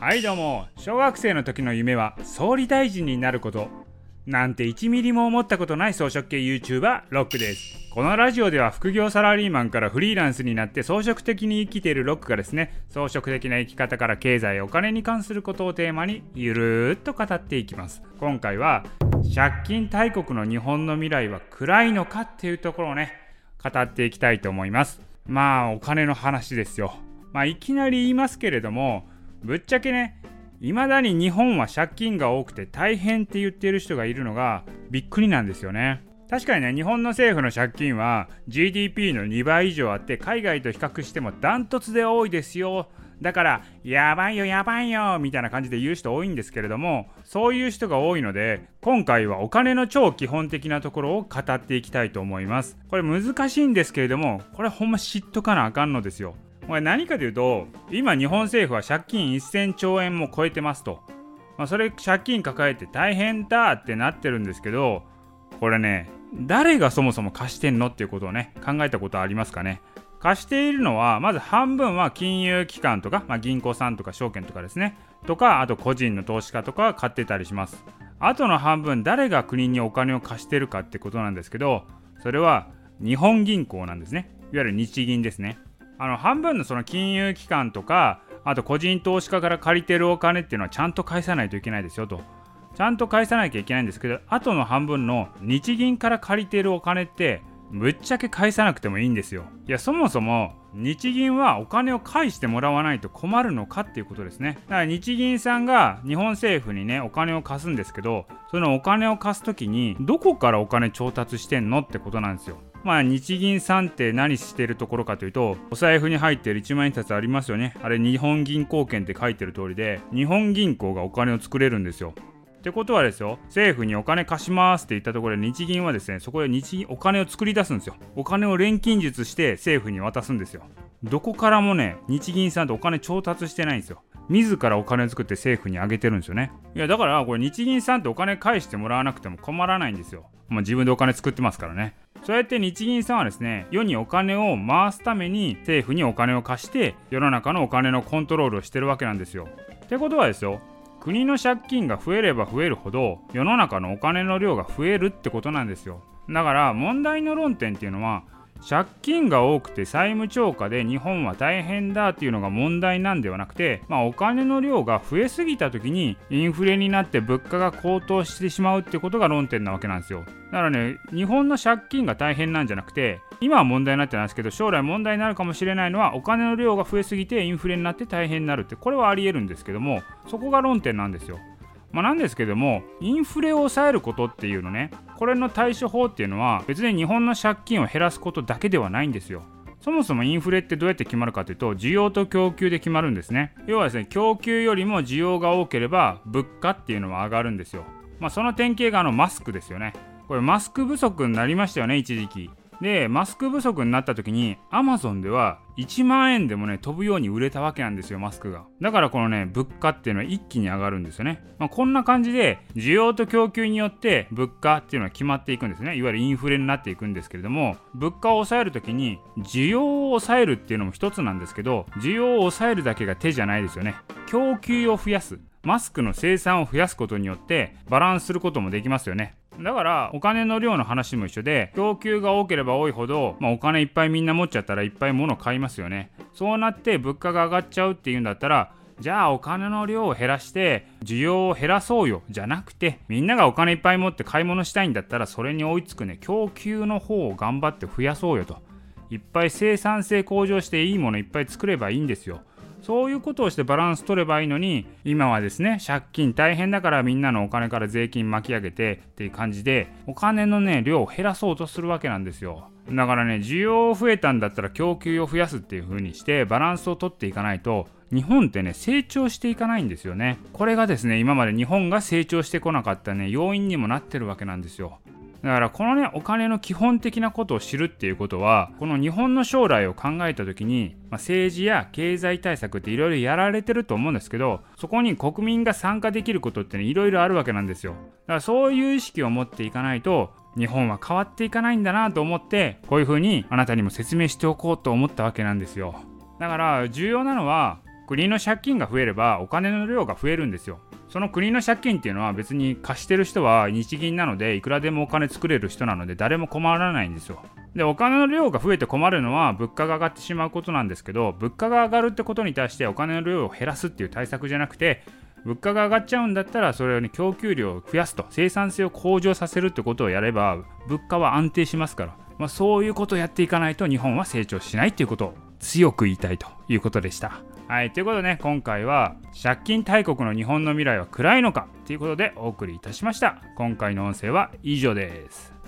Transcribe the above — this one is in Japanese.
はいどうも。小学生の時の夢は総理大臣になること。なんて1ミリも思ったことない装飾系 YouTuber ロックです。このラジオでは副業サラリーマンからフリーランスになって装飾的に生きているロックがですね装飾的な生き方から経済お金に関することをテーマにゆるーっと語っていきます。今回は借金大国の日本の未来は暗いのかっていうところをね語っていきたいと思います。まあお金の話ですよ。まあいきなり言いますけれどもぶっちゃけね未だに日本は借金が多くて大変って言っている人がいるのがびっくりなんですよね。確かにね日本の政府の借金は GDP の2倍以上あって海外と比較してもダントツで多いですよ。だからやばいよやばいよみたいな感じで言う人多いんですけれどもそういう人が多いので今回はお金の超基本的なところを語っていきたいと思います。これ難しいんですけれどもこれほんま知っとかなあかんのですよ。これ何かというと今日本政府は借金1000兆円も超えてますと、まあ、それ借金抱えて大変だってなってるんですけどこれね誰がそもそも貸してんのっていうことをね考えたことありますかね。貸しているのはまず半分は金融機関とか、まあ、銀行さんとか証券とかですね。とかあと個人の投資家とかが買ってたりします。あとの半分誰が国にお金を貸してるかってことなんですけどそれは日本銀行なんですね。いわゆる日銀ですね。あの半分のその金融機関とかあと個人投資家から借りてるお金っていうのはちゃんと返さないといけないですよと。ちゃんと返さなきゃいけないんですけどあとの半分の日銀から借りてるお金ってぶっちゃけ返さなくてもいいんですよ。いやそもそも日銀はお金を返してもらわないと困るのかっていうことですね。だから日銀さんが日本政府にねお金を貸すんですけどそのお金を貸す時にどこからお金調達してんのってことなんですよ。まあ日銀さんって何してるところかというとお財布に入ってる1万円札ありますよね。あれ日本銀行券って書いてる通りで日本銀行がお金を作れるんですよ。ってことはですよ政府にお金貸しますって言ったところで日銀はですねそこで日銀お金を作り出すんですよ。お金を錬金術して政府に渡すんですよ。どこからもね日銀さんってお金調達してないんですよ。自らお金を作って政府にあげてるんですよね。いやだからこれ日銀さんってお金返してもらわなくても困らないんですよ。まあ、自分でお金作ってますからね。そうやって日銀さんはですね世にお金を回すために政府にお金を貸して世の中のお金のコントロールをしてるわけなんですよ。ってことはですよ国の借金が増えれば増えるほど世の中のお金の量が増えるってことなんですよ。だから問題の論点っていうのは借金が多くて債務超過で日本は大変だっていうのが問題なんではなくて、まあ、お金の量が増えすぎた時にインフレになって物価が高騰してしまうってことが論点なわけなんですよ。だからね日本の借金が大変なんじゃなくて今は問題になってないですけど将来問題になるかもしれないのはお金の量が増えすぎてインフレになって大変になるってこれはありえるんですけどもそこが論点なんですよ。まあ、なんですけどもインフレを抑えることっていうのねこれの対処法っていうのは別に日本の借金を減らすことだけではないんですよ。そもそもインフレってどうやって決まるかというと需要と供給で決まるんですね。要はですね供給よりも需要が多ければ物価っていうのは上がるんですよ。まあその典型があのマスクですよね。これマスク不足になりましたよね一時期。でマスク不足になった時にアマゾンでは1万円でもね飛ぶように売れたわけなんですよマスクが。だからこのね物価っていうのは一気に上がるんですよね、まあ、こんな感じで需要と供給によって物価っていうのは決まっていくんですね。いわゆるインフレになっていくんですけれども物価を抑える時に需要を抑えるっていうのも一つなんですけど需要を抑えるだけが手じゃないですよね。供給を増やす。マスクの生産を増やすことによってバランスすることもできますよね。だからお金の量の話も一緒で供給が多ければ多いほど、まあ、お金いっぱいみんな持っちゃったらいっぱい物を買いますよね。そうなって物価が上がっちゃうっていうんだったらじゃあお金の量を減らして需要を減らそうよ。じゃなくてみんながお金いっぱい持って買い物したいんだったらそれに追いつくね。供給の方を頑張って増やそうよと。いっぱい生産性向上していいものいっぱい作ればいいんですよ。そういうことをしてバランス取ればいいのに今はですね借金大変だからみんなのお金から税金巻き上げてっていう感じでお金のね量を減らそうとするわけなんですよ。だからね需要増えたんだったら供給を増やすっていう風にしてバランスを取っていかないと日本ってね成長していかないんですよね。これがですね今まで日本が成長してこなかったね要因にもなってるわけなんですよ。だからこのねお金の基本的なことを知るっていうことはこの日本の将来を考えた時に、まあ、政治や経済対策っていろいろやられてると思うんですけどそこに国民が参加できることっていろいろあるわけなんですよ。だからそういう意識を持っていかないと日本は変わっていかないんだなと思ってこういうふうにあなたにも説明しておこうと思ったわけなんですよ。だから重要なのは国の借金が増えればお金の量が増えるんですよ。その国の借金っていうのは別に貸してる人は日銀なのでいくらでもお金作れる人なので誰も困らないんですよでお金の量が増えて困るのは物価が上がってしまうことなんですけど物価が上がるってことに対してお金の量を減らすっていう対策じゃなくて物価が上がっちゃうんだったらそれをね供給量を増やすと生産性を向上させるってことをやれば物価は安定しますから、まあ、そういうことをやっていかないと日本は成長しないっていうことを強く言いたいということでした。はい、ということでね、今回は借金大国の日本の未来は暗いのかということでお送りいたしました。今回の音声は以上です。